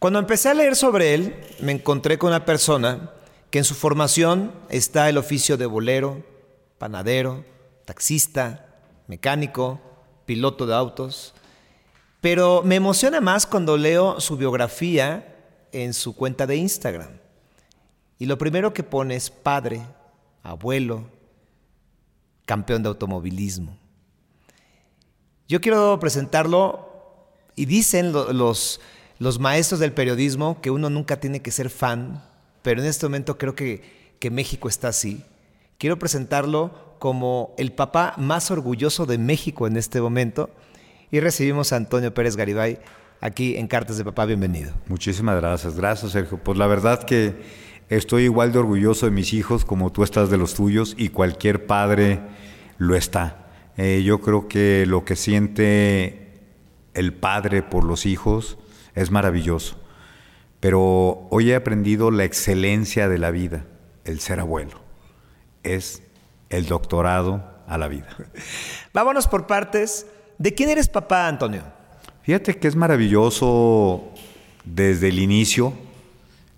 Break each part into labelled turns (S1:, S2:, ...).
S1: Cuando empecé a leer sobre él, me encontré con una persona que en su formación está el oficio de bolero, panadero, taxista, mecánico, piloto de autos. Pero me emociona más cuando leo su biografía en su cuenta de Instagram. Y lo primero que pone es padre, abuelo, campeón de automovilismo. Yo quiero presentarlo y dicen los, los maestros del periodismo que uno nunca tiene que ser fan, pero en este momento creo que, que México está así. Quiero presentarlo como el papá más orgulloso de México en este momento y recibimos a Antonio Pérez Garibay aquí en Cartas de Papá. Bienvenido.
S2: Muchísimas gracias, gracias Sergio. Pues la verdad que estoy igual de orgulloso de mis hijos como tú estás de los tuyos y cualquier padre lo está. Eh, yo creo que lo que siente el padre por los hijos es maravilloso. Pero hoy he aprendido la excelencia de la vida, el ser abuelo. Es el doctorado a la vida.
S1: Vámonos por partes. ¿De quién eres papá, Antonio?
S2: Fíjate que es maravilloso desde el inicio.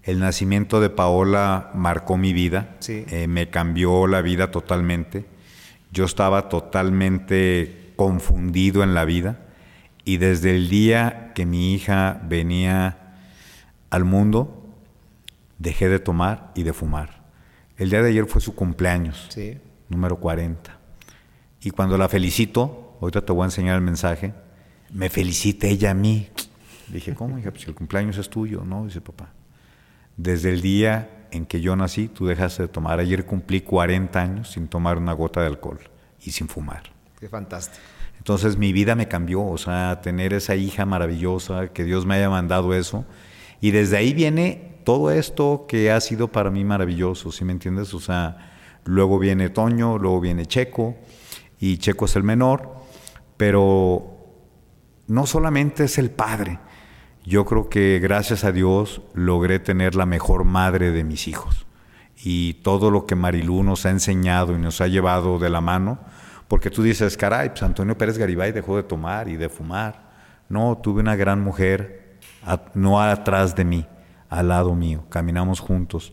S2: El nacimiento de Paola marcó mi vida, eh, me cambió la vida totalmente. Yo estaba totalmente confundido en la vida y desde el día que mi hija venía al mundo, dejé de tomar y de fumar. El día de ayer fue su cumpleaños, número 40. Y cuando la felicito, ahorita te voy a enseñar el mensaje, me felicita ella a mí. Dije, ¿cómo, hija? Pues el cumpleaños es tuyo, ¿no? Dice papá. Desde el día en que yo nací, tú dejaste de tomar. Ayer cumplí 40 años sin tomar una gota de alcohol y sin fumar.
S1: Qué fantástico.
S2: Entonces mi vida me cambió, o sea, tener esa hija maravillosa, que Dios me haya mandado eso. Y desde ahí viene todo esto que ha sido para mí maravilloso, ¿sí me entiendes? O sea, luego viene Toño, luego viene Checo, y Checo es el menor, pero no solamente es el padre, yo creo que gracias a Dios logré tener la mejor madre de mis hijos. Y todo lo que Marilú nos ha enseñado y nos ha llevado de la mano, porque tú dices, caray, pues Antonio Pérez Garibay dejó de tomar y de fumar. No, tuve una gran mujer, no atrás de mí, al lado mío. Caminamos juntos,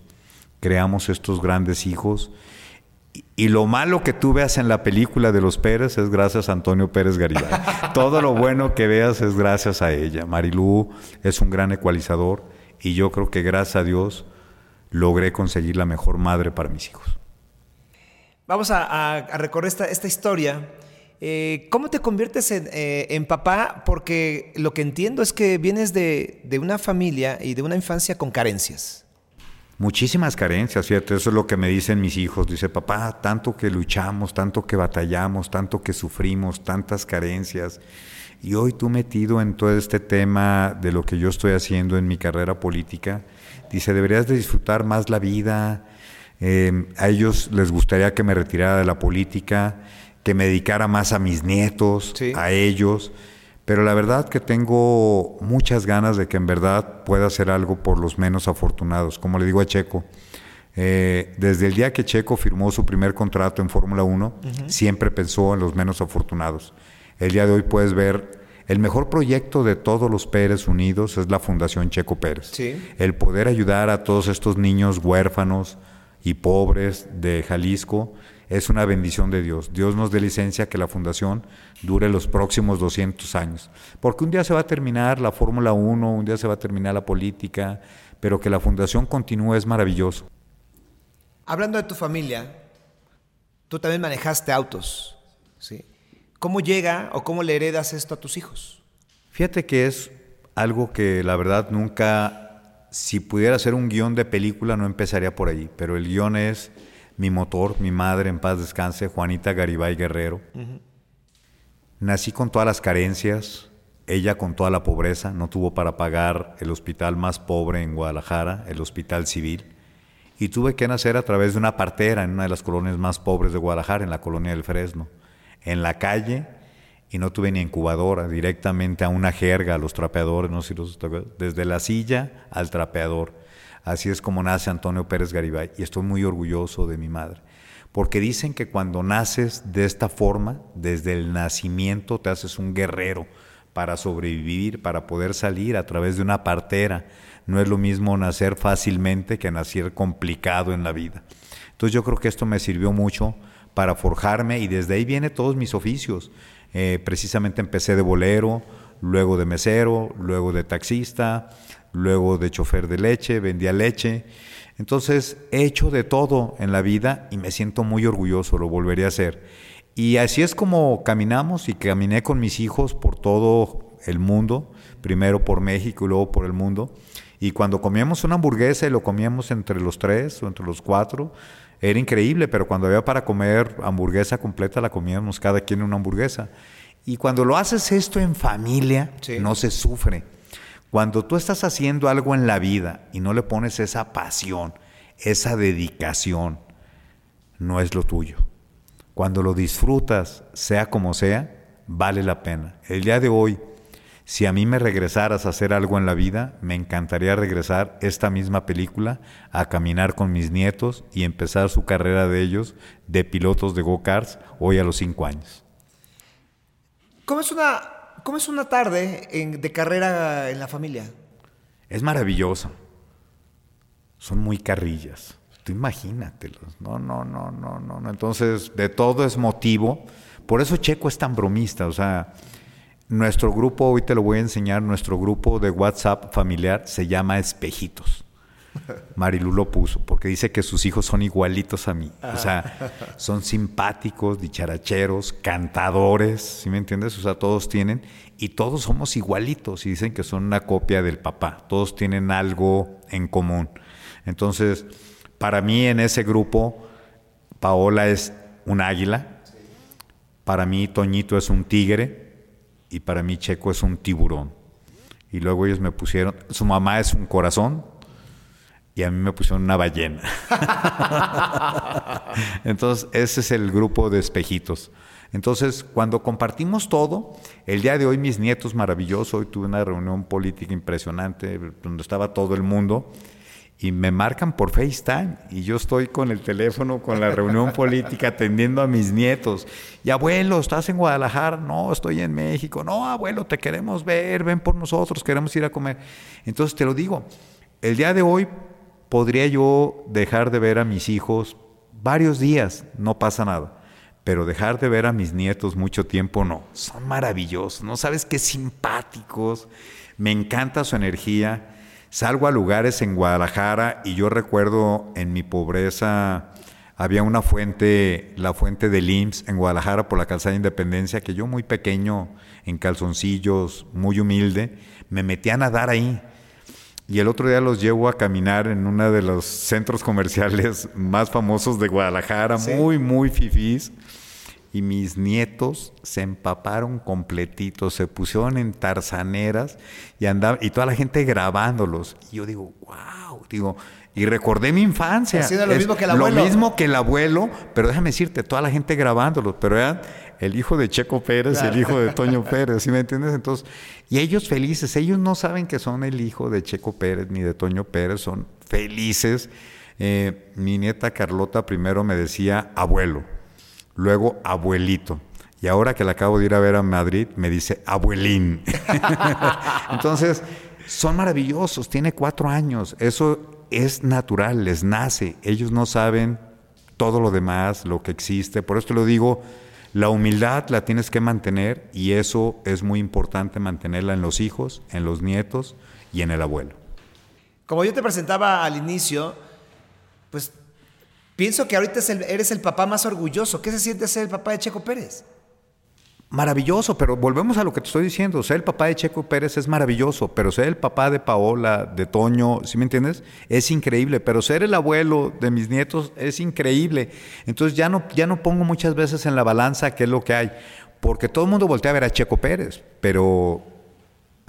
S2: creamos estos grandes hijos y lo malo que tú veas en la película de los Pérez es gracias a Antonio Pérez Garibay. Todo lo bueno que veas es gracias a ella. Marilú es un gran ecualizador y yo creo que gracias a Dios logré conseguir la mejor madre para mis hijos.
S1: Vamos a, recorrer esta, historia. Eh, ¿Cómo te conviertes eh, en, papá? Porque lo que entiendo es que vienes de, una familia y de una infancia con carencias.
S2: Muchísimas carencias, ¿cierto? Eso es lo que me dicen mis hijos. Dice, papá, tanto que luchamos, tanto que batallamos, tanto que sufrimos, tantas carencias. Y hoy tú metido en todo este tema de lo que yo estoy haciendo en mi carrera política, dice, deberías de disfrutar más la vida. Em, a ellos les gustaría que me retirara de la política, que me dedicara más a mis nietos, a ellos. Pero la verdad que tengo muchas ganas de que en verdad pueda hacer algo por los menos afortunados. Como le digo a Checo, eh, desde el día que Checo firmó su primer contrato en Fórmula 1, siempre pensó en los menos afortunados. El día de hoy puedes ver el mejor proyecto de todos los Pérez Unidos es la Fundación Checo Pérez. El poder ayudar a todos estos niños huérfanos y pobres de Jalisco es una bendición de Dios. Dios nos dé licencia que la fundación dure los próximos 200 años. Porque un día se va a terminar la Fórmula 1, un día se va a terminar la política, pero que la fundación continúe es maravilloso.
S1: Hablando de tu familia, tú también manejaste autos, ¿sí? ¿Cómo llega o cómo le heredas esto a tus hijos?
S2: Fíjate que es algo que la verdad nunca, si pudiera hacer un guion de película, no empezaría por ahí, pero el guion es mi motor, mi madre en paz descanse, Juanita Garibay Guerrero. Nací con todas las carencias, ella con toda la pobreza, no tuvo para pagar el hospital más pobre en Guadalajara, el Hospital Civil, y tuve que nacer a través de una partera en una de las colonias más pobres de Guadalajara, en la colonia del Fresno, en la calle, y no tuve ni incubadora, directamente a una jerga, a los trapeadores, no sé si los desde la silla al trapeador. Así es como nace Antonio Pérez Garibay y estoy muy orgulloso de mi madre. Porque dicen que cuando naces de esta forma, desde el nacimiento te haces un guerrero para sobrevivir, para poder salir a través de una partera. No es lo mismo nacer fácilmente que nacer complicado en la vida. Entonces yo creo que esto me sirvió mucho para forjarme y desde ahí vienen todos mis oficios. Eh, precisamente empecé de bolero, luego de mesero, luego de taxista, luego de chofer de leche, vendía leche. Entonces he hecho de todo en la vida y me siento muy orgulloso, lo volvería a hacer. Y así es como caminamos y caminé con mis hijos por todo el mundo, primero por México y luego por el mundo. Y cuando comíamos una hamburguesa y lo comíamos entre los tres o entre los cuatro, era increíble, pero cuando había para comer hamburguesa completa, la comíamos cada quien una hamburguesa. Y cuando lo haces esto en familia, no se sufre. Cuando tú estás haciendo algo en la vida y no le pones esa pasión, esa dedicación, no es lo tuyo. Cuando lo disfrutas, sea como sea, vale la pena. El día de hoy, si a mí me regresaras a hacer algo en la vida, me encantaría regresar esta misma película a caminar con mis nietos y empezar su carrera de ellos de pilotos de go-karts hoy a los cinco años.
S1: ¿Cómo es una, cómo es una tarde de carrera en la familia?
S2: Es maravilloso. Son muy carrillas. Tú imagínatelos. No, no, no, no, no. Entonces, de todo es motivo. Por eso Checo es tan bromista. O sea, nuestro grupo, hoy te lo voy a enseñar, nuestro grupo de WhatsApp familiar se llama Espejitos. Marilu lo puso, porque dice que sus hijos son igualitos a mí. O sea, son simpáticos, dicharacheros, cantadores, ¿sí me entiendes? O sea, todos tienen, y todos somos igualitos, y dicen que son una copia del papá. Todos tienen algo en común. Entonces, para mí en ese grupo, Paola es un águila, para mí Toñito es un tigre, y para mí Checo es un tiburón. Y luego ellos me pusieron, su mamá es un corazón y a mí me pusieron una ballena. Entonces, ese es el grupo de espejitos. Entonces, cuando compartimos todo, el día de hoy mis nietos maravillosos, hoy tuve una reunión política impresionante donde estaba todo el mundo y me marcan por FaceTime y yo estoy con el teléfono, con la reunión política, atendiendo a mis nietos. Y abuelo, ¿estás en Guadalajara? No, estoy en México. No, abuelo, te queremos ver, ven por nosotros, queremos ir a comer. Entonces te lo digo, el día de hoy podría yo dejar de ver a mis hijos varios días, no pasa nada. Pero dejar de ver a mis nietos mucho tiempo, no. Son maravillosos, ¿no? Sabes qué simpáticos. Me encanta su energía Salgo a lugares en Guadalajara y yo recuerdo en mi pobreza había una fuente, la fuente del IMSS en Guadalajara por la calzada de Independencia, que yo muy pequeño, en calzoncillos, muy humilde, me metí a nadar ahí. Y el otro día los llevo a caminar en uno de los centros comerciales más famosos de Guadalajara, muy, muy fifís y mis nietos se empaparon completitos, se pusieron en tarzaneras y andaba, y toda la gente grabándolos. Y yo digo, wow, digo, y recordé mi infancia.
S1: lo mismo que el abuelo.
S2: Lo mismo que el abuelo, pero déjame decirte, toda la gente grabándolos, pero eran el hijo de Checo Pérez y el hijo de Toño Pérez, ¿sí me entiendes? Entonces, y ellos felices, ellos no saben que son el hijo de Checo Pérez ni de Toño Pérez, son felices. Eh, mi nieta Carlota primero me decía abuelo luego abuelito. Y ahora que la acabo de ir a ver a Madrid, me dice abuelín. Entonces, son maravillosos, tiene cuatro años, eso es natural, les nace, ellos no saben todo lo demás, lo que existe. Por eso te lo digo, la humildad la tienes que mantener y eso es muy importante mantenerla en los hijos, en los nietos y en el abuelo.
S1: Como yo te presentaba al inicio, pues Pienso que ahorita eres el papá más orgulloso. ¿Qué se siente ser el papá de Checo Pérez?
S2: Maravilloso, pero volvemos a lo que te estoy diciendo. Ser el papá de Checo Pérez es maravilloso, pero ser el papá de Paola, de Toño, ¿sí me entiendes? Es increíble, pero ser el abuelo de mis nietos es increíble. Entonces ya no, ya no pongo muchas veces en la balanza qué es lo que hay, porque todo el mundo voltea a ver a Checo Pérez, pero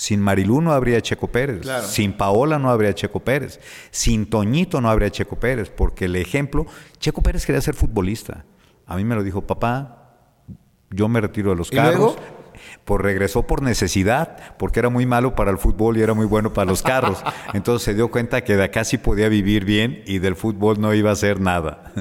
S2: sin Marilú no habría Checo Pérez, sin Paola no habría Checo Pérez, sin Toñito no habría Checo Pérez, porque el ejemplo, Checo Pérez quería ser futbolista. A mí me lo dijo, papá, yo me retiro de los carros. Pues regresó por necesidad, porque era muy malo para el fútbol y era muy bueno para los carros. Entonces se dio cuenta que de acá sí podía vivir bien y del fútbol no iba a hacer nada.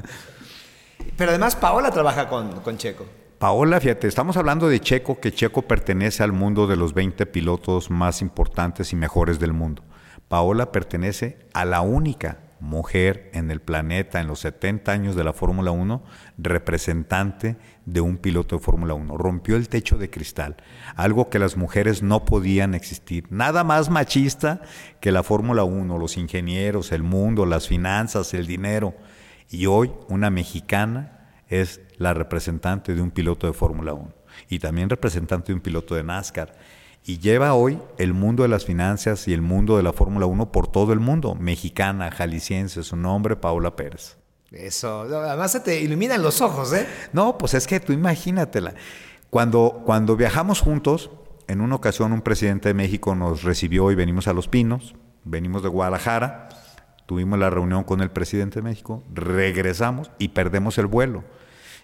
S1: Pero además Paola trabaja con, con Checo.
S2: Paola, fíjate, estamos hablando de Checo, que Checo pertenece al mundo de los 20 pilotos más importantes y mejores del mundo. Paola pertenece a la única mujer en el planeta en los 70 años de la Fórmula 1, representante de un piloto de Fórmula 1. Rompió el techo de cristal, algo que las mujeres no podían existir. Nada más machista que la Fórmula 1, los ingenieros, el mundo, las finanzas, el dinero. Y hoy una mexicana es la representante de un piloto de Fórmula 1 y también representante de un piloto de NASCAR y lleva hoy el mundo de las finanzas y el mundo de la Fórmula 1 por todo el mundo. Mexicana, jalisciense, su nombre, Paula Pérez.
S1: Eso, además se te iluminan los ojos, ¿eh?
S2: No, pues es que tú imagínatela. Cuando, cuando viajamos juntos, en una ocasión un presidente de México nos recibió y venimos a Los Pinos, venimos de Guadalajara, tuvimos la reunión con el presidente de México, regresamos y perdemos el vuelo.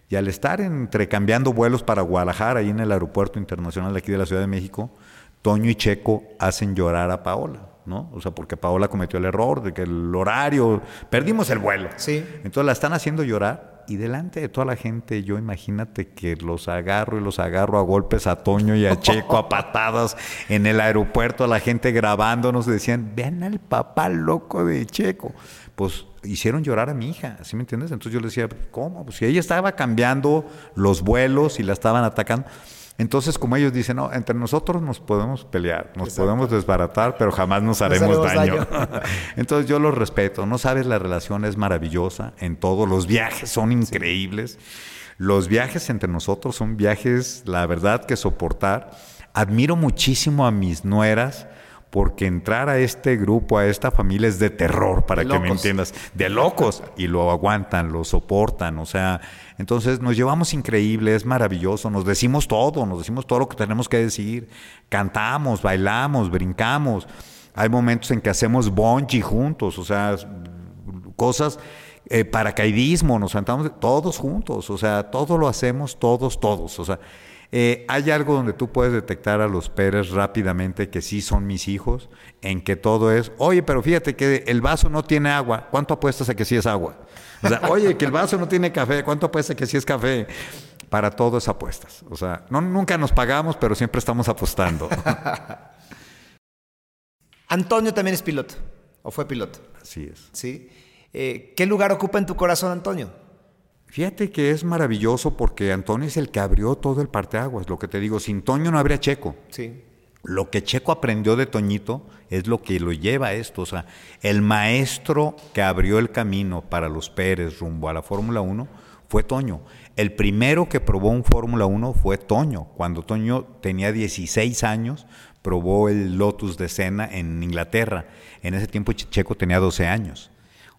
S2: Y al estar entrecambiando vuelos para Guadalajara, ahí en el aeropuerto internacional de aquí de la Ciudad de México, Toño y Checo hacen llorar a Paola, ¿no? O sea, porque Paola cometió el error de que el horario, perdimos el vuelo.
S1: Sí.
S2: Entonces la están haciendo llorar y delante de toda la gente, yo imagínate que los agarro y los agarro a golpes a Toño y a Checo, a patadas en el aeropuerto, a la gente grabándonos, decían, vean al papá loco de Checo. Pues hicieron llorar a mi hija, ¿sí me entiendes? Entonces yo le decía, ¿cómo? Pues si ella estaba cambiando los vuelos y la estaban atacando. Entonces, como ellos dicen, no, entre nosotros nos podemos pelear, nos podemos desbaratar, pero jamás nos haremos daño. Entonces yo los respeto, no sabes, la relación es maravillosa en todos, los viajes son increíbles, los viajes entre nosotros son viajes, la verdad, que soportar. Admiro muchísimo a mis nueras, porque entrar a este grupo, a esta familia es de terror, para que me entiendas, de locos, y lo aguantan, lo soportan, o sea, entonces nos llevamos increíble, es maravilloso, nos decimos todo, nos decimos todo lo que tenemos que decir, cantamos, bailamos, brincamos, hay momentos en que hacemos bonchi juntos, o sea, cosas, eh, paracaidismo, nos sentamos todos juntos, o sea, todo lo hacemos todos, todos, o sea, eh, hay algo donde tú puedes detectar a los Pérez rápidamente que sí son mis hijos, en que todo es, oye, pero fíjate que el vaso no tiene agua, ¿cuánto apuestas a que sí es agua? O sea, oye, que el vaso no tiene café, ¿cuánto apuestas a que sí es café? Para todo es apuestas. O sea, no, nunca nos pagamos, pero siempre estamos apostando.
S1: Antonio también es piloto, o fue piloto.
S2: Así es.
S1: ¿Sí? Eh, ¿Qué lugar ocupa en tu corazón, Antonio?
S2: Fíjate que es maravilloso porque Antonio es el que abrió todo el parteaguas. Lo que te digo, sin Toño no habría Checo.
S1: Sí.
S2: Lo que Checo aprendió de Toñito es lo que lo lleva a esto. O sea, el maestro que abrió el camino para los Pérez rumbo a la Fórmula 1 fue Toño. El primero que probó un Fórmula 1 fue Toño. Cuando Toño tenía 16 años, probó el Lotus de Senna en Inglaterra. En ese tiempo Checo tenía 12 años.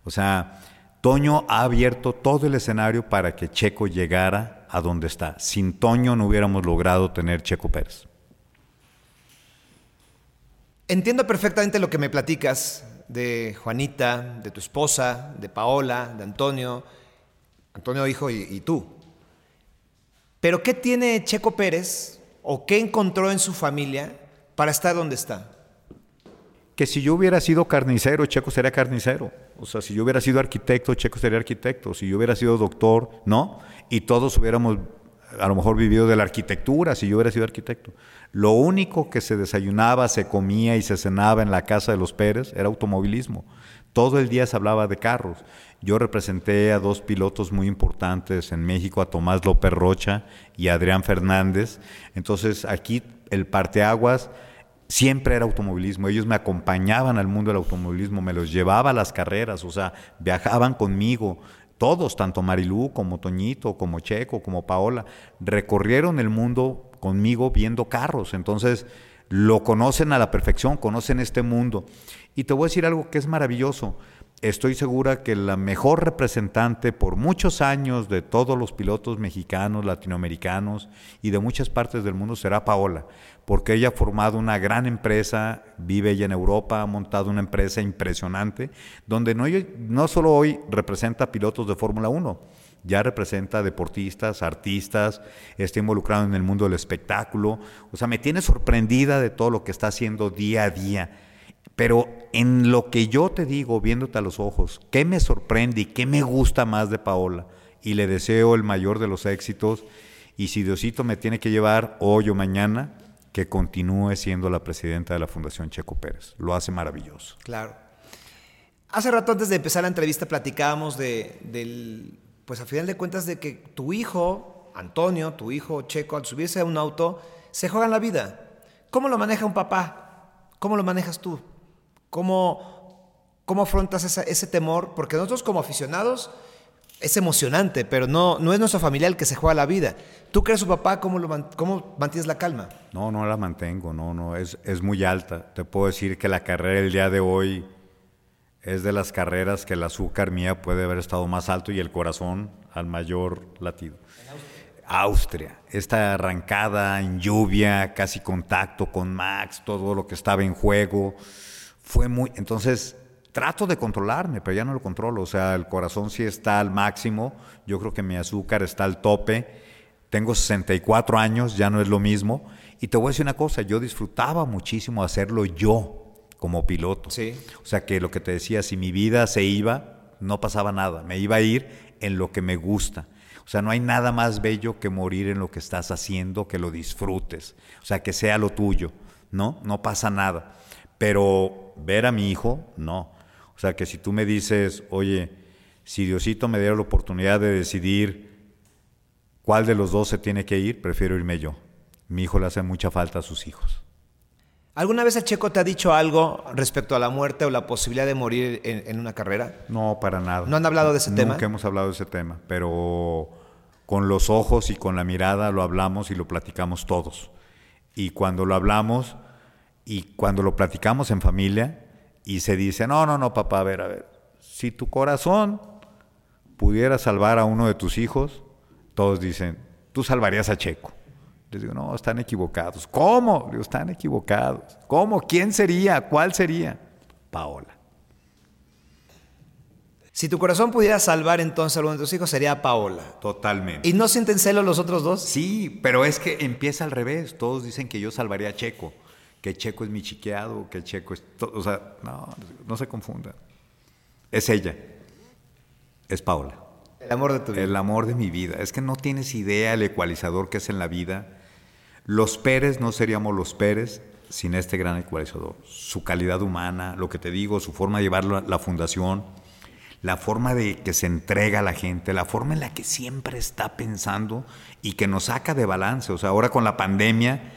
S2: O sea, Toño ha abierto todo el escenario para que Checo llegara a donde está. Sin Toño no hubiéramos logrado tener Checo Pérez.
S1: Entiendo perfectamente lo que me platicas de Juanita, de tu esposa, de Paola, de Antonio, Antonio hijo y, y tú. Pero ¿qué tiene Checo Pérez o qué encontró en su familia para estar donde está?
S2: Que si yo hubiera sido carnicero, Checo sería carnicero. O sea, si yo hubiera sido arquitecto, Checo sería arquitecto. Si yo hubiera sido doctor, ¿no? Y todos hubiéramos a lo mejor vivido de la arquitectura, si yo hubiera sido arquitecto. Lo único que se desayunaba, se comía y se cenaba en la casa de los Pérez era automovilismo. Todo el día se hablaba de carros. Yo representé a dos pilotos muy importantes en México, a Tomás López Rocha y a Adrián Fernández. Entonces aquí el parteaguas siempre era automovilismo. Ellos me acompañaban al mundo del automovilismo, me los llevaba a las carreras, o sea, viajaban conmigo. Todos, tanto Marilú como Toñito, como Checo, como Paola, recorrieron el mundo conmigo viendo carros. Entonces, lo conocen a la perfección, conocen este mundo. Y te voy a decir algo que es maravilloso. Estoy segura que la mejor representante por muchos años de todos los pilotos mexicanos, latinoamericanos y de muchas partes del mundo será Paola, porque ella ha formado una gran empresa, vive ella en Europa, ha montado una empresa impresionante, donde no, solo hoy representa pilotos de Fórmula 1, ya representa deportistas, artistas, está involucrado en el mundo del espectáculo, o sea, me tiene sorprendida de todo lo que está haciendo día a día. Pero en lo que yo te digo, viéndote a los ojos, ¿qué me sorprende y qué me gusta más de Paola? Y le deseo el mayor de los éxitos Y si Diosito me tiene que llevar hoy o mañana, que continúe siendo la presidenta de la Fundación Checo Pérez. Lo hace maravilloso.
S1: Claro. Hace rato antes de empezar la entrevista platicábamos de, del, pues a final de cuentas de que tu hijo, Antonio, tu hijo Checo, al subirse a un auto, se juega en la vida. ¿Cómo lo maneja un papá? ¿Cómo lo manejas tú? ¿Cómo, cómo afrontas ese temor? Porque nosotros como aficionados es emocionante, pero no, no es nuestro familiar el que se juega la vida. ¿Tú crees su papá? ¿Cómo, lo, ¿Cómo mantienes la calma?
S2: No, no la mantengo, no, no, es, es muy alta. Te puedo decir que la carrera del día de hoy es de las carreras que el azúcar mía puede haber estado más alto y el corazón al mayor latido. Austria, esta arrancada en lluvia, casi contacto con Max, todo lo que estaba en juego, fue muy... Entonces, trato de controlarme, pero ya no lo controlo, o sea, el corazón sí está al máximo, yo creo que mi azúcar está al tope, tengo 64 años, ya no es lo mismo, y te voy a decir una cosa, yo disfrutaba muchísimo hacerlo yo, como piloto.
S1: Sí.
S2: O sea que lo que te decía, si mi vida se iba, no pasaba nada. Me iba a ir en lo que me gusta. O sea, no hay nada más bello que morir en lo que estás haciendo, que lo disfrutes. O sea, que sea lo tuyo. ¿No? No pasa nada. Pero ver a mi hijo, no. O sea, que si tú me dices, oye, si Diosito me diera la oportunidad de decidir cuál de los dos se tiene que ir, prefiero irme yo. Mi hijo le hace mucha falta a sus hijos.
S1: ¿Alguna vez el Checo te ha dicho algo respecto a la muerte o la posibilidad de morir en, una carrera?
S2: No, para nada.
S1: ¿No han hablado de ese tema?
S2: Nunca hemos hablado de ese tema, pero con los ojos y con la mirada lo hablamos y lo platicamos todos. Y cuando lo hablamos y cuando lo platicamos en familia y se dice, no, no, no, papá, a ver, a ver, si tu corazón pudiera salvar a uno de tus hijos, todos dicen, tú salvarías a Checo. Les digo, no, están equivocados. ¿Cómo? digo, están equivocados. ¿Cómo? ¿Quién sería? ¿Cuál sería? Paola.
S1: Si tu corazón pudiera salvar entonces a uno de tus hijos, sería Paola.
S2: Totalmente.
S1: ¿Y no sienten celo los otros dos?
S2: Sí, pero es que empieza al revés. Todos dicen que yo salvaría a Checo, que Checo es mi chiqueado, que Checo es... O sea, no, no se confunda. Es ella. Es Paola.
S1: El amor de tu vida.
S2: El amor de mi vida. Es que no tienes idea el ecualizador que es en la vida. Los Pérez no seríamos los Pérez sin este gran ecualizador. Su calidad humana, lo que te digo, su forma de llevarlo a la fundación, la forma de que se entrega a la gente, la forma en la que siempre está pensando y que nos saca de balance. O sea, ahora con la pandemia,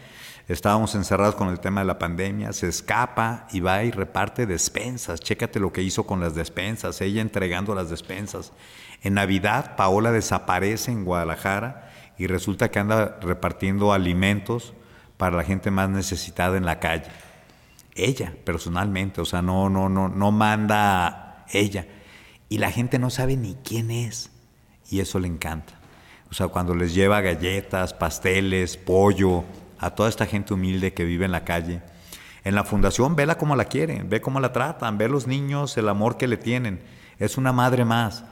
S2: estábamos encerrados con el tema de la pandemia, se escapa y va y reparte despensas. Chécate lo que hizo con las despensas, ella entregando las despensas. En Navidad, Paola desaparece en Guadalajara y resulta que anda repartiendo alimentos para la gente más necesitada en la calle. Ella, personalmente, o sea, no, no, no, no manda ella. Y la gente no sabe ni quién es. Y eso le encanta. O sea, cuando les lleva galletas, pasteles, pollo, a toda esta gente humilde que vive en la calle. En la fundación, vela como la quieren, ve cómo la tratan, ve los niños, el amor que le tienen. Es una madre más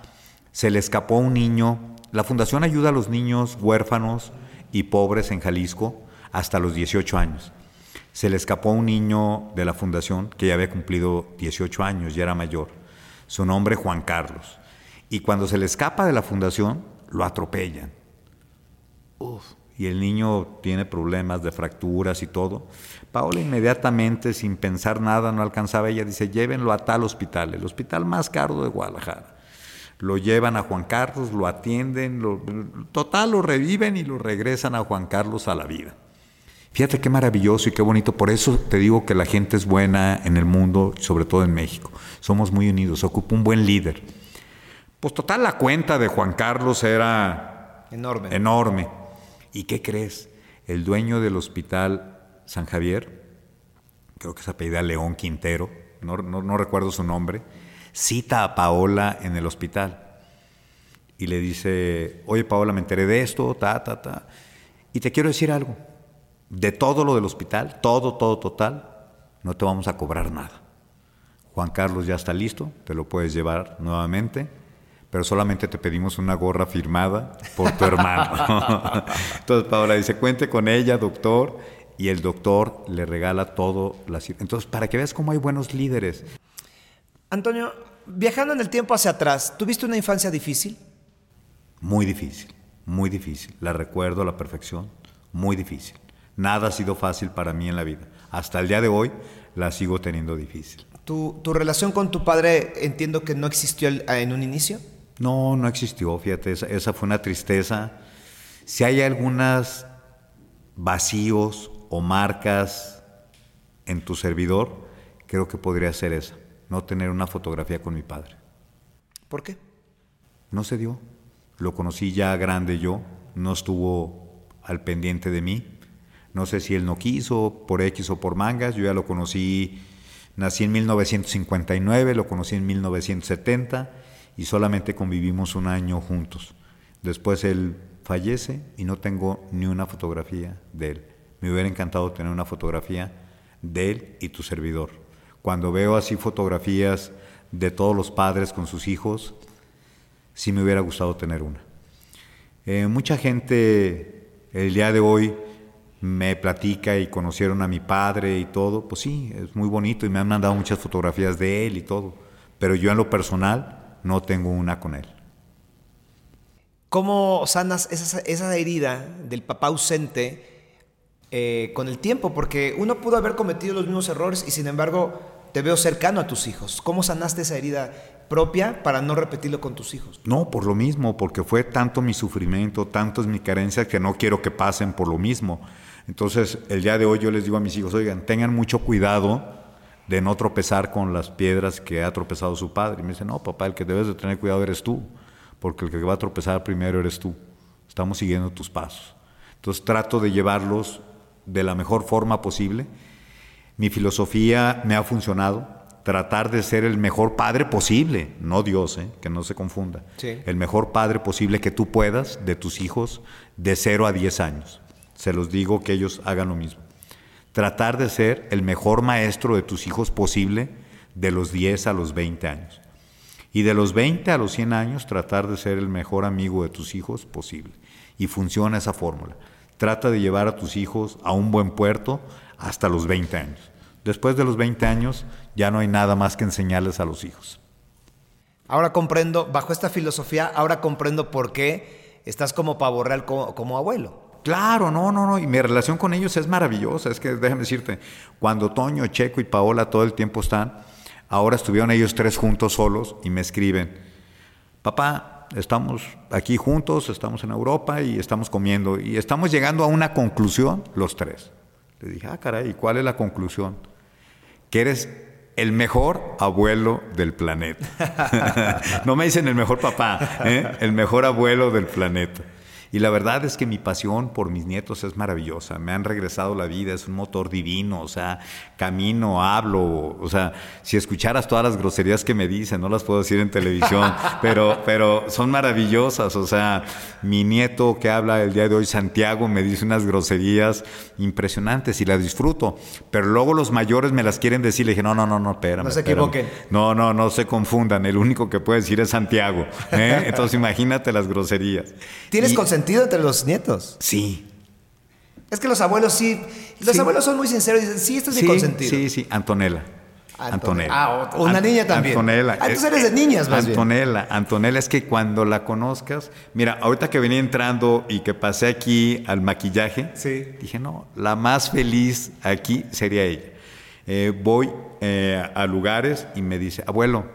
S2: se le escapó un niño. La fundación ayuda a los niños huérfanos y pobres en Jalisco hasta los 18 años. Se le escapó un niño de la fundación que ya había cumplido 18 años, ya era mayor. Su nombre Juan Carlos. Y cuando se le escapa de la fundación, lo atropellan. Y el niño tiene problemas de fracturas y todo. Paola inmediatamente, sin pensar nada, no alcanzaba ella, dice, llévenlo a tal hospital, el hospital más caro de Guadalajara lo llevan a Juan Carlos, lo atienden, lo, total lo reviven y lo regresan a Juan Carlos a la vida. Fíjate qué maravilloso y qué bonito. Por eso te digo que la gente es buena en el mundo, sobre todo en México. Somos muy unidos, ocupa un buen líder. Pues total, la cuenta de Juan Carlos era
S1: enorme.
S2: enorme. ¿Y qué crees? El dueño del hospital San Javier, creo que se apellida León Quintero, no, recuerdo su nombre, cita a Paola en el hospital y le dice, oye Paola, me enteré de esto, ta, ta, ta, y te quiero decir algo, de todo lo del hospital, todo, todo total, no te vamos a cobrar nada. Juan Carlos ya está listo, te lo puedes llevar nuevamente, pero solamente te pedimos una gorra firmada por tu hermano. Entonces Paola dice, cuente con ella, doctor, y el doctor le regala todo. Entonces, para que veas cómo hay buenos líderes.
S1: Antonio, viajando en el tiempo hacia atrás, ¿tuviste una infancia difícil?
S2: Muy difícil, muy difícil. La recuerdo a la perfección, muy difícil. Nada ha sido fácil para mí en la vida. Hasta el día de hoy la sigo teniendo difícil.
S1: ¿Tu, tu relación con tu padre entiendo que no existió en un inicio?
S2: No, no existió, fíjate, esa, esa fue una tristeza. Si hay algunos vacíos o marcas en tu servidor, creo que podría ser esa, no tener una fotografía con mi padre.
S1: ¿Por qué?
S2: No se dio. Lo conocí ya grande yo, no estuvo al pendiente de mí. No sé si él no quiso, por X o por mangas. Yo ya lo conocí, nací en 1959, lo conocí en 1970 y solamente convivimos un año juntos. Después él fallece y no tengo ni una fotografía de él. Me hubiera encantado tener una fotografía de él y tu servidor. Cuando veo así fotografías de todos los padres con sus hijos, sí me hubiera gustado tener una. Eh, mucha gente el día de hoy me platica y conocieron a mi padre y todo, pues sí, es muy bonito y me han mandado muchas fotografías de él y todo, pero yo en lo personal no tengo una con él.
S1: ¿Cómo sanas esa, esa herida del papá ausente eh, con el tiempo? Porque uno pudo haber cometido los mismos errores y sin embargo te veo cercano a tus hijos. ¿Cómo sanaste esa herida propia para no repetirlo con tus hijos?
S2: No, por lo mismo, porque fue tanto mi sufrimiento, tanto es mi carencia que no quiero que pasen por lo mismo. Entonces, el día de hoy yo les digo a mis hijos, oigan, tengan mucho cuidado de no tropezar con las piedras que ha tropezado su padre. Y me dicen, no, papá, el que debes de tener cuidado eres tú, porque el que va a tropezar primero eres tú. Estamos siguiendo tus pasos. Entonces trato de llevarlos de la mejor forma posible. Mi filosofía me ha funcionado, tratar de ser el mejor padre posible, no Dios, ¿eh? que no se confunda, el mejor padre posible que tú puedas de tus hijos de 0 a 10 años. Se los digo que ellos hagan lo mismo. Tratar de ser el mejor maestro de tus hijos posible de los 10 a los 20 años. Y de los 20 a los 100 años tratar de ser el mejor amigo de tus hijos posible. Y funciona esa fórmula. Trata de llevar a tus hijos a un buen puerto hasta los 20 años. Después de los 20 años ya no hay nada más que enseñarles a los hijos.
S1: Ahora comprendo, bajo esta filosofía, ahora comprendo por qué estás como pavo real como abuelo.
S2: Claro, no, no, no. Y mi relación con ellos es maravillosa. Es que déjame decirte, cuando Toño, Checo y Paola todo el tiempo están, ahora estuvieron ellos tres juntos solos y me escriben, papá, estamos aquí juntos, estamos en Europa y estamos comiendo y estamos llegando a una conclusión los tres. Le dije, ah, caray, ¿y cuál es la conclusión? Que eres el mejor abuelo del planeta. no me dicen el mejor papá, ¿eh? el mejor abuelo del planeta. Y la verdad es que mi pasión por mis nietos es maravillosa. Me han regresado la vida, es un motor divino. O sea, camino, hablo. O sea, si escucharas todas las groserías que me dicen, no las puedo decir en televisión, pero, pero son maravillosas. O sea, mi nieto que habla el día de hoy, Santiago, me dice unas groserías impresionantes y las disfruto. Pero luego los mayores me las quieren decir. Le dije, no, no, no, no, espérame.
S1: No se equivoquen.
S2: No, no, no se confundan. El único que puede decir es Santiago. ¿eh? Entonces imagínate las groserías.
S1: ¿Tienes sentido entre los nietos.
S2: Sí.
S1: Es que los abuelos sí. Los abuelos son muy sinceros y dicen, sí, esto es mi consentido.
S2: Sí, sí, Antonella.
S1: Antonella. Ah, una niña también.
S2: Antonella.
S1: Ah, entonces eres de niñas, más
S2: Antonella. Antonella es que cuando la conozcas, mira, ahorita que venía entrando y que pasé aquí al maquillaje, dije, no, la más feliz aquí sería ella. Eh, voy eh, a lugares y me dice, abuelo,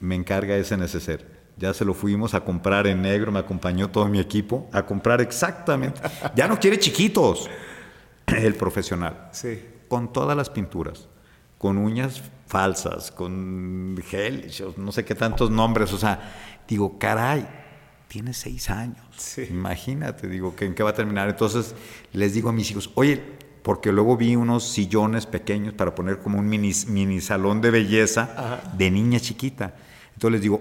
S2: me encarga ese neceser. Ya se lo fuimos a comprar en negro, me acompañó todo mi equipo a comprar exactamente. Ya no quiere chiquitos, el profesional.
S1: Sí.
S2: Con todas las pinturas, con uñas falsas, con gel, no sé qué tantos nombres. O sea, digo, caray, tiene seis años. Imagínate, digo, ¿en qué va a terminar? Entonces les digo a mis hijos, oye, porque luego vi unos sillones pequeños para poner como un mini, mini salón de belleza de niña chiquita. Entonces les digo,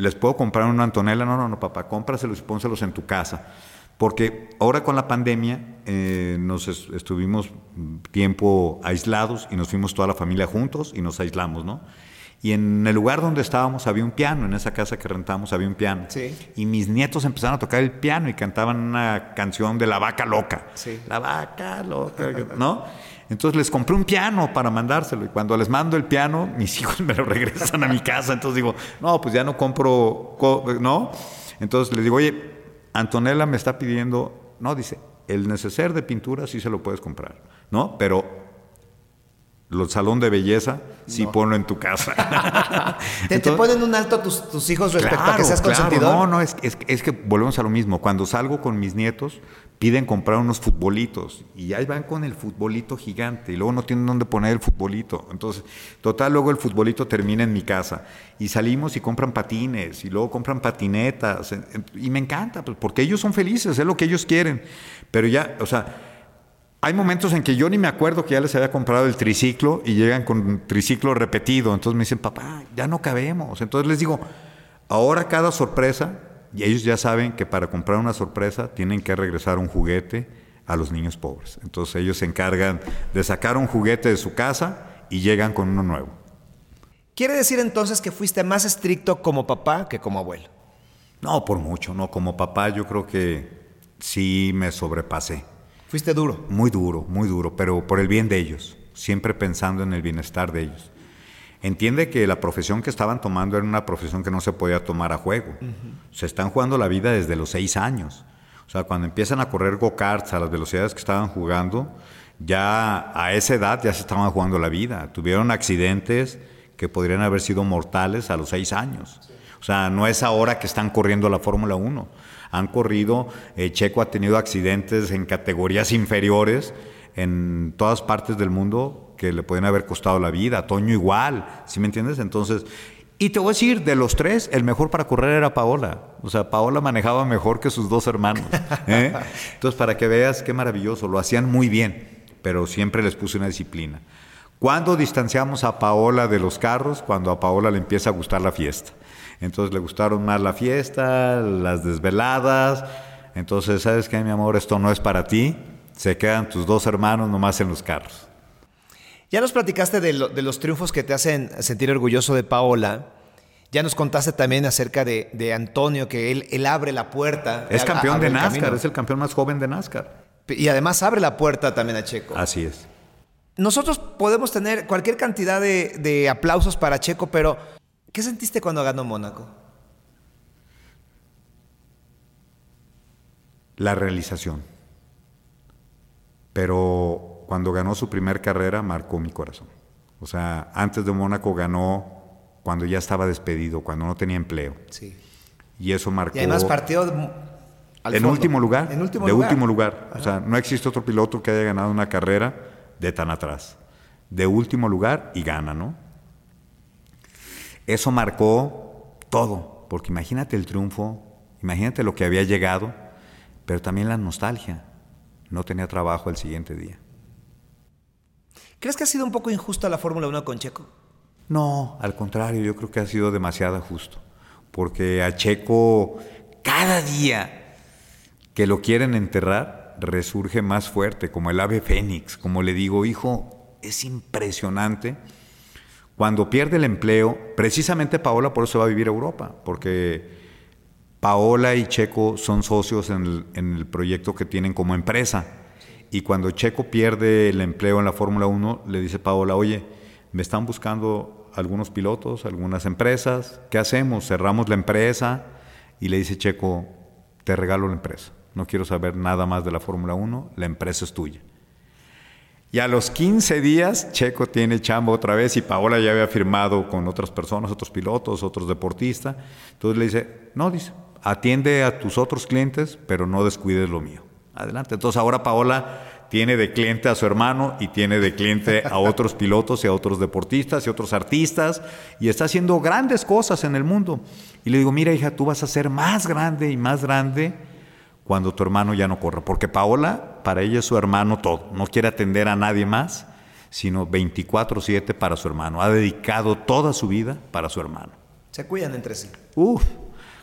S2: ¿les puedo comprar una Antonella? No, no, no, papá, cómpraselos y pónselos en tu casa. Porque ahora con la pandemia eh, nos estuvimos tiempo aislados y nos fuimos toda la familia juntos y nos aislamos, ¿no? Y en el lugar donde estábamos había un piano, en esa casa que rentamos había un piano.
S1: Sí.
S2: Y mis nietos empezaron a tocar el piano y cantaban una canción de la vaca loca.
S1: Sí.
S2: La vaca loca, ¿no? Entonces les compré un piano para mandárselo y cuando les mando el piano, mis hijos me lo regresan a mi casa. Entonces digo, no, pues ya no compro, ¿no? Entonces les digo, oye, Antonella me está pidiendo, no, dice, el neceser de pintura sí se lo puedes comprar, ¿no? Pero el salón de belleza, sí ponlo en tu casa.
S1: ¿Te, ponen un alto tus, tus hijos respecto a que seas consentidor?
S2: No, no, es, es, que volvemos a lo mismo. Cuando salgo con mis nietos, piden comprar unos futbolitos y ahí van con el futbolito gigante y luego no tienen dónde poner el futbolito. Entonces, total, luego el futbolito termina en mi casa y salimos y compran patines y luego compran patinetas y me encanta, pues, porque ellos son felices, es lo que ellos quieren. Pero ya, o sea hay momentos en que yo ni me acuerdo que ya les había comprado el triciclo y llegan con triciclo repetido. Entonces me dicen, papá, ya no cabemos. Entonces les digo, ahora cada sorpresa, y ellos ya saben que para comprar una sorpresa tienen que regresar un juguete a los niños pobres. Entonces ellos se encargan de sacar un juguete de su casa y llegan con uno nuevo.
S1: ¿Quiere decir entonces que fuiste más estricto como papá que como abuelo?
S2: No, por mucho, no. Como papá yo creo que sí me sobrepasé.
S1: Fuiste duro.
S2: Muy duro, muy duro, pero por el bien de ellos, siempre pensando en el bienestar de ellos. Entiende que la profesión que estaban tomando era una profesión que no se podía tomar a juego. Se están jugando la vida desde los seis años. O sea, cuando empiezan a correr go-karts a las velocidades que estaban jugando, ya a esa edad ya se estaban jugando la vida. Tuvieron accidentes que podrían haber sido mortales a los seis años. O sea, no es ahora que están corriendo la Fórmula 1 han corrido. Eh, Checo ha tenido accidentes en categorías inferiores en todas partes del mundo que le pueden haber costado la vida. Toño igual, ¿sí me entiendes? Entonces, y te voy a decir, de los tres, el mejor para correr era Paola. O sea, Paola manejaba mejor que sus dos hermanos. ¿eh? Entonces, para que veas qué maravilloso, lo hacían muy bien, pero siempre les puse una disciplina. ¿Cuándo distanciamos a Paola de los carros? Cuando a Paola le empieza a gustar la fiesta. Entonces le gustaron más la fiesta, las desveladas. Entonces, ¿sabes qué, mi amor? Esto no es para ti. Se quedan tus dos hermanos nomás en los carros.
S1: Ya nos platicaste de, los triunfos que te hacen sentir orgulloso de Paola. Ya nos contaste también acerca de, Antonio, que él, él, abre la puerta.
S2: Es campeón de NASCAR, es el campeón más joven de NASCAR.
S1: Y además abre la puerta también a Checo.
S2: Así es.
S1: Nosotros podemos tener cualquier cantidad de, de aplausos para Checo, pero ¿Qué sentiste cuando ganó Mónaco?
S2: La realización. Pero cuando ganó su primer carrera marcó mi corazón. O sea, antes de Mónaco ganó cuando ya estaba despedido, cuando no tenía empleo. Sí. Y eso marcó.
S1: Y además partió
S2: en último lugar. En último de último lugar. O sea, no existe otro piloto que haya ganado una carrera de tan atrás. De último lugar y gana, ¿no? Eso marcó todo, porque imagínate el triunfo, imagínate lo que había llegado, pero también la nostalgia. No tenía trabajo el siguiente día.
S1: ¿Crees que ha sido un poco injusta la Fórmula 1 con Checo?
S2: No, al contrario, yo creo que ha sido demasiado justo, porque a Checo cada día que lo quieren enterrar resurge más fuerte, como el ave fénix, como le digo, hijo, es impresionante cuando pierde el empleo, precisamente Paola por eso va a vivir a Europa, porque Paola y Checo son socios en el, proyecto que tienen como empresa. Y cuando Checo pierde el empleo en la Fórmula 1, le dice Paola, oye, me están buscando algunos pilotos, algunas empresas, ¿qué hacemos? Cerramos la empresa y le dice Checo, te regalo la empresa, no quiero saber nada más de la Fórmula 1, la empresa es tuya. Y a los 15 días, Checo tiene chamba otra vez y Paola ya había firmado con otras personas, otros pilotos, otros deportistas. Entonces le dice, no, dice, atiende a tus otros clientes, pero no descuides lo mío. Adelante. Entonces ahora Paola tiene de cliente a su hermano y tiene de cliente a otros pilotos y a otros deportistas y otros artistas y está haciendo grandes cosas en el mundo. Y le digo, mira hija, tú vas a ser más grande y más grande cuando tu hermano ya no corre. Porque Paola, para ella es su hermano todo. No quiere atender a nadie más, sino 24/7 para su hermano. Ha dedicado toda su vida para su hermano.
S1: Se cuidan entre sí.
S2: Uf,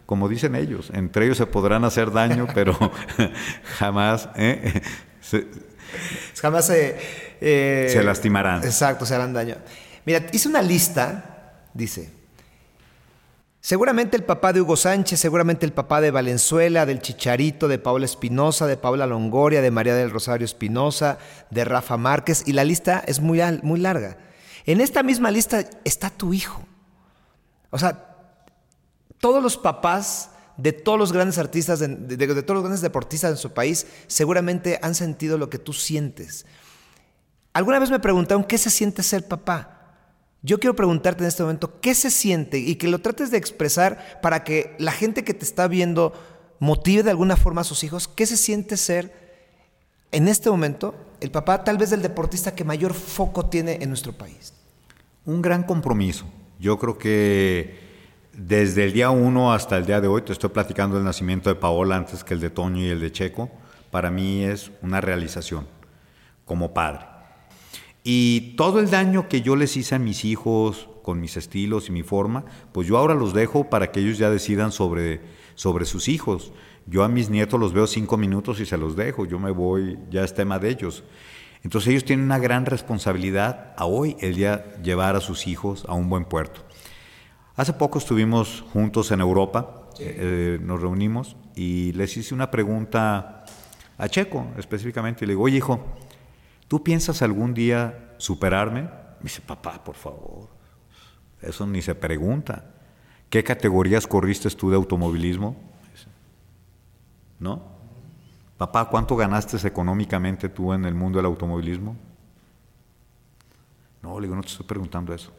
S2: como dicen ellos, entre ellos se podrán hacer daño, pero jamás... ¿eh?
S1: jamás se... Eh,
S2: se lastimarán.
S1: Exacto, se harán daño. Mira, hice una lista, dice, Seguramente el papá de Hugo Sánchez, seguramente el papá de Valenzuela, del Chicharito, de Paula Espinosa, de Paula Longoria, de María del Rosario Espinosa, de Rafa Márquez, y la lista es muy, muy larga. En esta misma lista está tu hijo. O sea, todos los papás de todos los grandes artistas, de, todos los grandes deportistas en su país, seguramente han sentido lo que tú sientes. Alguna vez me preguntaron qué se siente ser papá. Yo quiero preguntarte en este momento, ¿qué se siente? Y que lo trates de expresar para que la gente que te está viendo motive de alguna forma a sus hijos. ¿Qué se siente ser en este momento el papá tal vez del deportista que mayor foco tiene en nuestro país?
S2: Un gran compromiso. Yo creo que desde el día uno hasta el día de hoy, te estoy platicando el nacimiento de Paola antes que el de Toño y el de Checo, para mí es una realización como padre. Y todo el daño que yo les hice a mis hijos con mis estilos y mi forma, pues yo ahora los dejo para que ellos ya decidan sobre, sobre sus hijos. Yo a mis nietos los veo cinco minutos y se los dejo, yo me voy, ya es tema de ellos. Entonces ellos tienen una gran responsabilidad hoy, el día, llevar a sus hijos a un buen puerto. Hace poco estuvimos juntos en Europa, eh, nos reunimos y les hice una pregunta a Checo específicamente y le digo, oye hijo, ¿tú piensas algún día superarme? Me dice, papá, por favor, eso ni se pregunta. ¿Qué categorías corriste tú de automovilismo? ¿no? Papá, ¿cuánto ganaste económicamente tú en el mundo del automovilismo? No, le digo, no te estoy preguntando eso.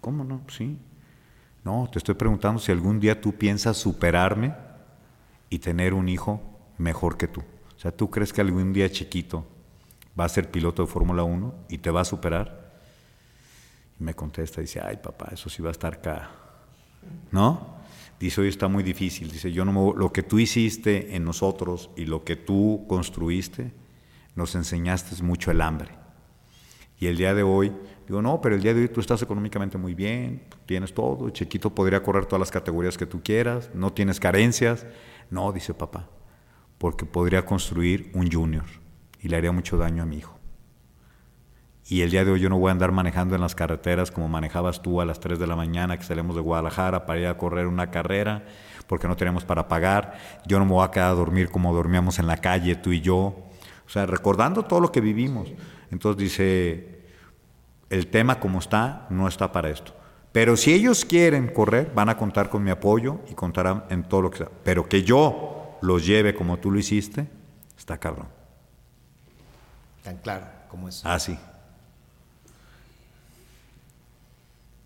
S2: ¿Cómo no? Sí. No, te estoy preguntando si algún día tú piensas superarme y tener un hijo mejor que tú. O sea, ¿tú crees que algún día chiquito va a ser piloto de Fórmula 1 y te va a superar? Y me contesta, dice, ay papá, eso sí va a estar acá. ¿No? Dice, hoy está muy difícil. Dice, yo no lo que tú hiciste en nosotros y lo que tú construiste, nos enseñaste mucho el hambre. Y el día de hoy, digo, no, pero el día de hoy tú estás económicamente muy bien, tienes todo, Chiquito podría correr todas las categorías que tú quieras, no tienes carencias. No, dice papá, porque podría construir un junior y le haría mucho daño a mi hijo. Y el día de hoy yo no voy a andar manejando en las carreteras como manejabas tú a las 3 de la mañana que salimos de Guadalajara para ir a correr una carrera porque no tenemos para pagar. Yo no me voy a quedar a dormir como dormíamos en la calle tú y yo. O sea, recordando todo lo que vivimos. Entonces dice, el tema como está no está para esto. Pero si ellos quieren correr, van a contar con mi apoyo y contarán en todo lo que sea. Pero que yo los lleve como tú lo hiciste, está cabrón.
S1: Tan claro como eso.
S2: Ah, sí.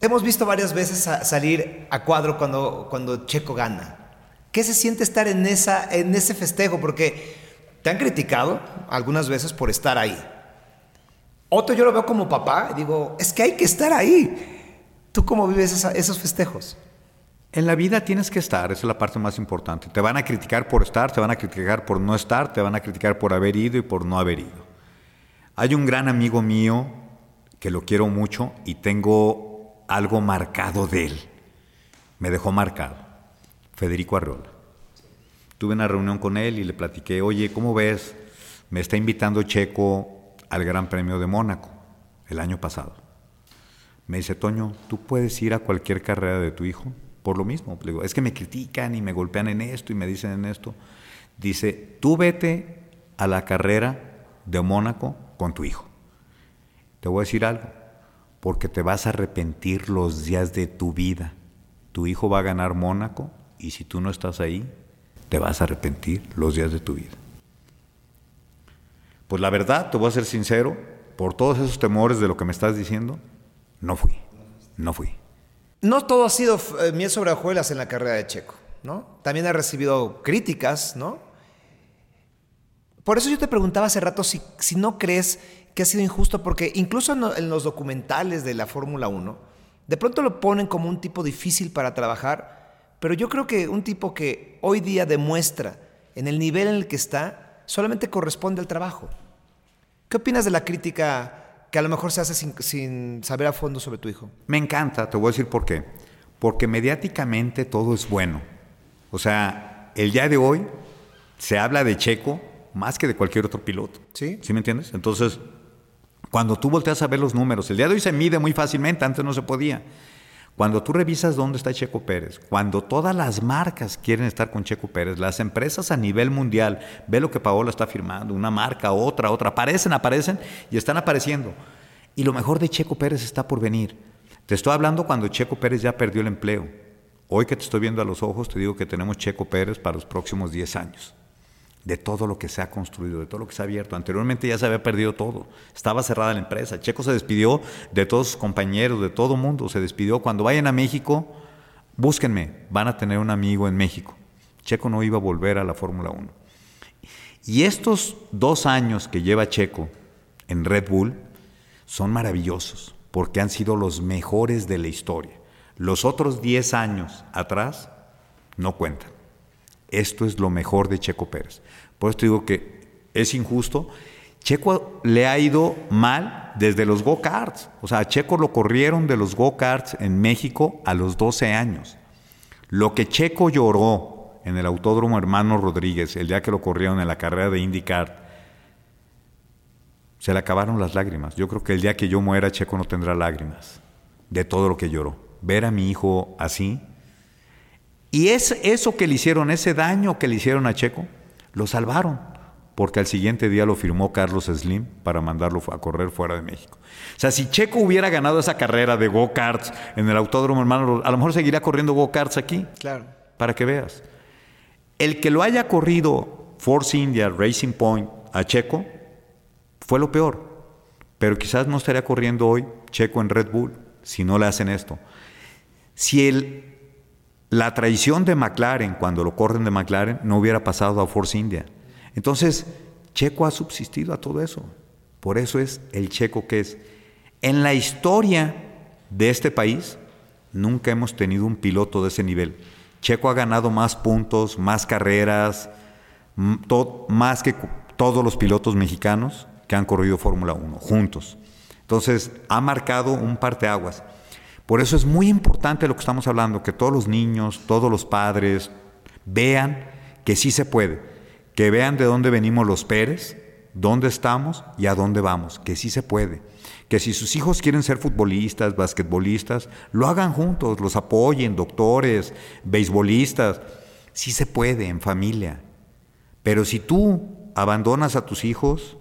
S1: hemos visto varias veces salir a cuadro cuando, cuando Checo gana. ¿Qué se siente estar en, esa, en ese festejo? Porque te han criticado algunas veces por estar ahí. Otro yo lo veo como papá y digo, es que hay que estar ahí. ¿Tú cómo vives esos festejos?
S2: En la vida tienes que estar, esa es la parte más importante. Te van a criticar por estar, te van a criticar por no estar, te van a criticar por haber ido y por no haber ido. Hay un gran amigo mío que lo quiero mucho y tengo algo marcado de él. Me dejó marcado. Federico Arreola. Tuve una reunión con él y le platiqué, oye, ¿cómo ves? Me está invitando Checo al Gran Premio de Mónaco el año pasado. Me dice, Toño, ¿tú puedes ir a cualquier carrera de tu hijo? Por lo mismo. Le digo, es que me critican y me golpean en esto y me dicen en esto. Dice, tú vete a la carrera de Mónaco con tu hijo. Te voy a decir algo porque te vas a arrepentir los días de tu vida. Tu hijo va a ganar Mónaco y si tú no estás ahí, te vas a arrepentir los días de tu vida. Pues la verdad, te voy a ser sincero, por todos esos temores de lo que me estás diciendo, no fui, no fui.
S1: No todo ha sido eh, miel sobre hojuelas en la carrera de Checo, ¿no? También ha recibido críticas, ¿no? Por eso yo te preguntaba hace rato si, si no crees que ha sido injusto porque incluso en los documentales de la Fórmula 1, de pronto lo ponen como un tipo difícil para trabajar, pero yo creo que un tipo que hoy día demuestra en el nivel en el que está, solamente corresponde al trabajo. ¿Qué opinas de la crítica que a lo mejor se hace sin, sin saber a fondo sobre tu hijo?
S2: Me encanta, te voy a decir por qué. Porque mediáticamente todo es bueno. O sea, el día de hoy se habla de Checo más que de cualquier otro piloto.
S1: ¿Sí?
S2: ¿Sí me entiendes? Entonces, cuando tú volteas a ver los números, el día de hoy se mide muy fácilmente, antes no se podía. Cuando tú revisas dónde está Checo Pérez, cuando todas las marcas quieren estar con Checo Pérez, las empresas a nivel mundial, ve lo que Paola está firmando, una marca, otra, otra, aparecen, aparecen y están apareciendo. Y lo mejor de Checo Pérez está por venir. Te estoy hablando cuando Checo Pérez ya perdió el empleo. Hoy que te estoy viendo a los ojos, te digo que tenemos Checo Pérez para los próximos 10 años. De todo lo que se ha construido, de todo lo que se ha abierto. Anteriormente ya se había perdido todo. Estaba cerrada la empresa. Checo se despidió de todos sus compañeros, de todo mundo. Se despidió. Cuando vayan a México, búsquenme. Van a tener un amigo en México. Checo no iba a volver a la Fórmula 1. Y estos dos años que lleva Checo en Red Bull son maravillosos porque han sido los mejores de la historia. Los otros 10 años atrás no cuentan. Esto es lo mejor de Checo Pérez. Por eso digo que es injusto. Checo le ha ido mal desde los go-karts. O sea, a Checo lo corrieron de los go-karts en México a los 12 años. Lo que Checo lloró en el Autódromo Hermano Rodríguez el día que lo corrieron en la carrera de IndyCar, se le acabaron las lágrimas. Yo creo que el día que yo muera, Checo no tendrá lágrimas de todo lo que lloró ver a mi hijo así. Y es eso que le hicieron, ese daño que le hicieron a Checo, lo salvaron, porque al siguiente día lo firmó Carlos Slim para mandarlo a correr fuera de México. O sea, si Checo hubiera ganado esa carrera de go-karts en el autódromo hermano, a lo mejor seguiría corriendo go-karts aquí.
S1: Claro.
S2: Para que veas. El que lo haya corrido Force India, Racing Point, a Checo, fue lo peor. Pero quizás no estaría corriendo hoy Checo en Red Bull si no le hacen esto. Si el, la traición de McLaren, cuando lo corren de McLaren, no hubiera pasado a Force India. Entonces, Checo ha subsistido a todo eso. Por eso es el Checo que es. En la historia de este país, nunca hemos tenido un piloto de ese nivel. Checo ha ganado más puntos, más carreras, más que todos los pilotos mexicanos que han corrido Fórmula 1 juntos. Entonces, ha marcado un parteaguas. Por eso es muy importante lo que estamos hablando, que todos los niños, todos los padres vean que sí se puede, que vean de dónde venimos los Pérez, dónde estamos y a dónde vamos, que sí se puede. Que si sus hijos quieren ser futbolistas, basquetbolistas, lo hagan juntos, los apoyen, doctores, beisbolistas. Sí se puede en familia. Pero si tú abandonas a tus hijos,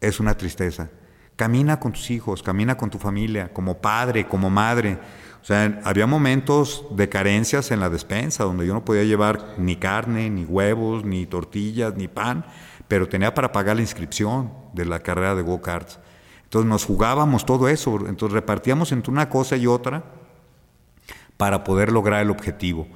S2: es una tristeza. Camina con tus hijos, camina con tu familia, como padre, como madre. O sea, había momentos de carencias en la despensa donde yo no podía llevar ni carne, ni huevos, ni tortillas, ni pan, pero tenía para pagar la inscripción de la carrera de go-karts. Entonces nos jugábamos todo eso, entonces repartíamos entre una cosa y otra para poder lograr el objetivo.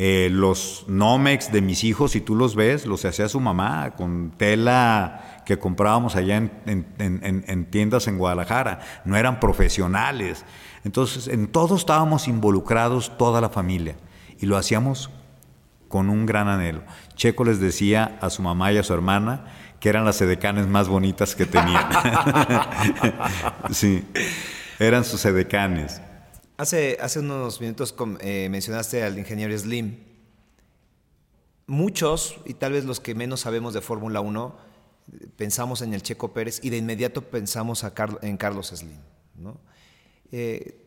S2: Eh, los Nomex de mis hijos, si tú los ves, los hacía su mamá con tela que comprábamos allá en, tiendas en Guadalajara. No eran profesionales. Entonces, en todo estábamos involucrados toda la familia y lo hacíamos con un gran anhelo. Checo les decía a su mamá y a su hermana que eran las edecanes más bonitas que tenían. sí, eran sus edecanes.
S1: Hace, hace unos minutos eh, mencionaste al ingeniero Slim. Muchos, y tal vez los que menos sabemos de Fórmula 1, pensamos en el Checo Pérez y de inmediato pensamos en Carlos Slim. Eh,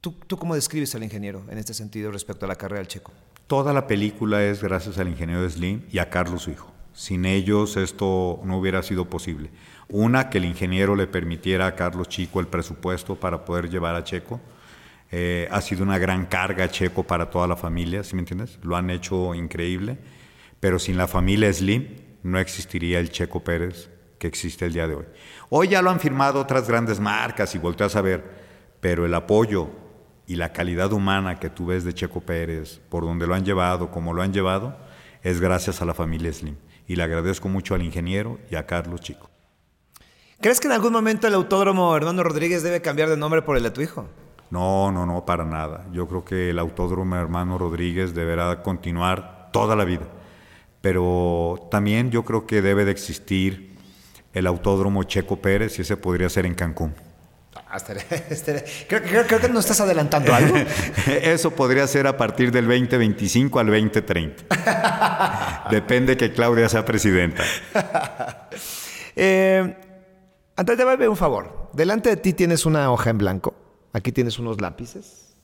S1: ¿tú, ¿Tú cómo describes al ingeniero en este sentido respecto a la carrera del Checo?
S2: Toda la película es gracias al ingeniero Slim y a Carlos, su hijo. Sin ellos esto no hubiera sido posible. Una, que el ingeniero le permitiera a Carlos Chico el presupuesto para poder llevar a Checo. Eh, ha sido una gran carga Checo para toda la familia, ¿sí me entiendes? Lo han hecho increíble, pero sin la familia Slim no existiría el Checo Pérez que existe el día de hoy. Hoy ya lo han firmado otras grandes marcas y volteas a ver, pero el apoyo y la calidad humana que tú ves de Checo Pérez, por donde lo han llevado, como lo han llevado, es gracias a la familia Slim. Y le agradezco mucho al ingeniero y a Carlos Chico.
S1: ¿Crees que en algún momento el autódromo Hernando Rodríguez debe cambiar de nombre por el de tu hijo?
S2: No, no, no, para nada. Yo creo que el autódromo Hermano Rodríguez deberá continuar toda la vida. Pero también yo creo que debe de existir el autódromo Checo Pérez y ese podría ser en Cancún.
S1: Ah, creo, creo, que nos estás adelantando algo.
S2: Eso podría ser a partir del 2025 al 2030. Depende que Claudia sea presidenta.
S1: eh, Andrés, dame un favor. Delante de ti tienes una hoja en blanco. Aquí tienes unos lápices.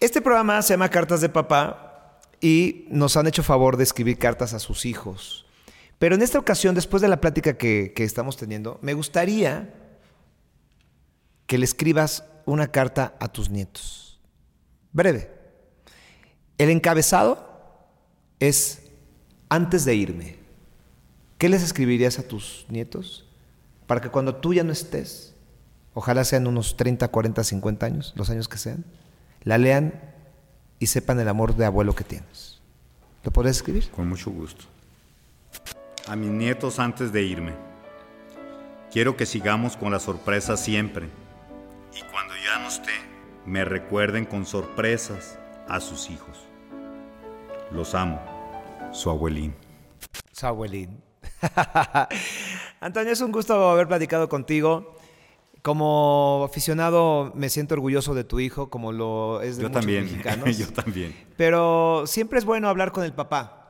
S1: Este programa se llama Cartas de Papá y nos han hecho favor de escribir cartas a sus hijos. Pero en esta ocasión, después de la plática que, que estamos teniendo, me gustaría que le escribas una carta a tus nietos. Breve. El encabezado es antes de irme. ¿Qué les escribirías a tus nietos? Para que cuando tú ya no estés, ojalá sean unos 30, 40, 50 años, los años que sean, la lean y sepan el amor de abuelo que tienes. ¿Lo podrías escribir?
S2: Con mucho gusto. A mis nietos antes de irme. Quiero que sigamos con la sorpresa siempre. Y cuando ya no esté, me recuerden con sorpresas a sus hijos. Los amo. Su abuelín.
S1: Su abuelín. Antonio, es un gusto haber platicado contigo. Como aficionado me siento orgulloso de tu hijo, como lo es de
S2: Yo
S1: muchos
S2: también.
S1: mexicanos.
S2: Yo también.
S1: Pero siempre es bueno hablar con el papá,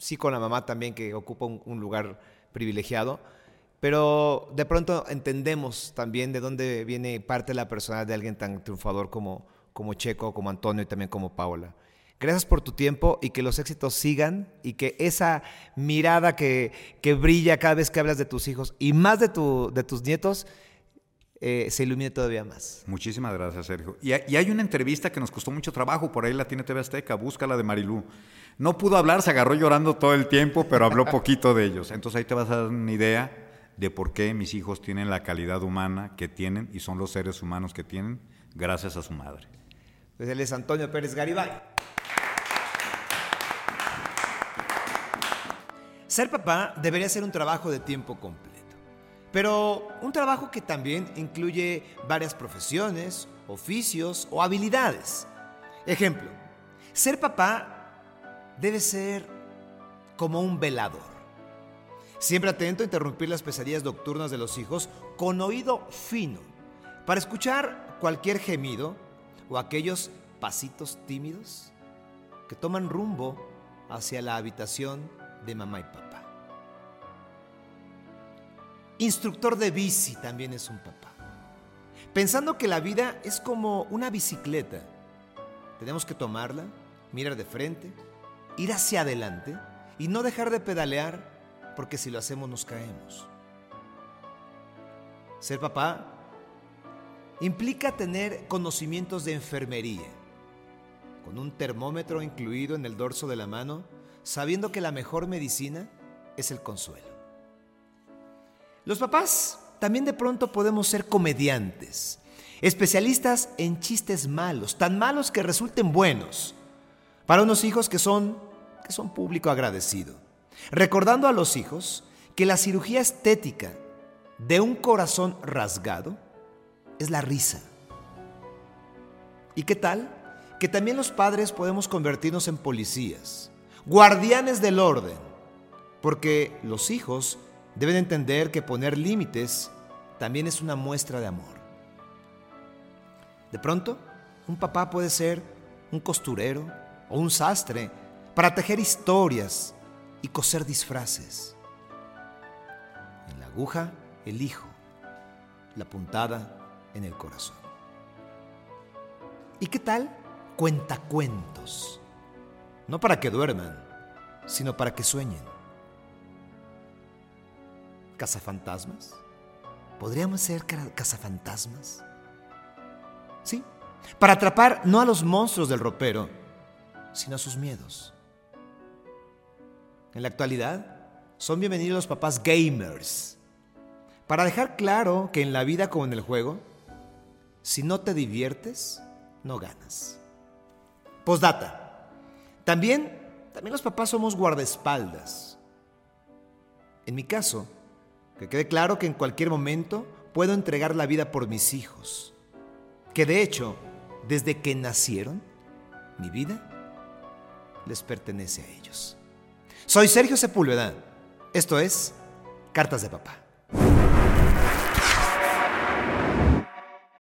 S1: sí con la mamá también, que ocupa un, lugar privilegiado. Pero de pronto entendemos también de dónde viene parte de la personalidad de alguien tan triunfador como, como Checo, como Antonio y también como Paola. Gracias por tu tiempo y que los éxitos sigan y que esa mirada que, que brilla cada vez que hablas de tus hijos y más de, tu, de tus nietos eh, se ilumine todavía más.
S2: Muchísimas gracias, Sergio. Y, hay- y hay una entrevista que nos costó mucho trabajo, por ahí la tiene TV Azteca, búscala de Marilú. No pudo hablar, se agarró llorando todo el tiempo, pero habló poquito de ellos. Entonces ahí te vas a dar una idea de por qué mis hijos tienen la calidad humana que tienen y son los seres humanos que tienen gracias a su madre.
S1: Pues él es Antonio Pérez Garibay. Ser papá debería ser un trabajo de tiempo completo, pero un trabajo que también incluye varias profesiones, oficios o habilidades. Ejemplo, ser papá debe ser como un velador. Siempre atento a interrumpir las pesadillas nocturnas de los hijos con oído fino, para escuchar cualquier gemido o aquellos pasitos tímidos que toman rumbo hacia la habitación de mamá y papá. Instructor de bici también es un papá. Pensando que la vida es como una bicicleta, tenemos que tomarla, mirar de frente, ir hacia adelante y no dejar de pedalear porque si lo hacemos nos caemos. Ser papá implica tener conocimientos de enfermería, con un termómetro incluido en el dorso de la mano, sabiendo que la mejor medicina es el consuelo. Los papás también de pronto podemos ser comediantes, especialistas en chistes malos, tan malos que resulten buenos, para unos hijos que son, que son público agradecido, recordando a los hijos que la cirugía estética de un corazón rasgado es la risa. ¿Y qué tal? Que también los padres podemos convertirnos en policías, guardianes del orden, porque los hijos deben entender que poner límites también es una muestra de amor. De pronto, un papá puede ser un costurero o un sastre para tejer historias y coser disfraces. En la aguja, el hijo, la puntada en el corazón. ¿Y qué tal? Cuentacuentos. No para que duerman, sino para que sueñen. ¿Cazafantasmas? ¿Podríamos ser ca- cazafantasmas? Sí, para atrapar no a los monstruos del ropero, sino a sus miedos. En la actualidad, son bienvenidos los papás gamers. Para dejar claro que en la vida como en el juego, si no te diviertes, no ganas. Postdata. También, también los papás somos guardaespaldas. En mi caso, que quede claro que en cualquier momento puedo entregar la vida por mis hijos. Que de hecho, desde que nacieron, mi vida les pertenece a ellos. Soy Sergio Sepúlveda. Esto es Cartas de Papá.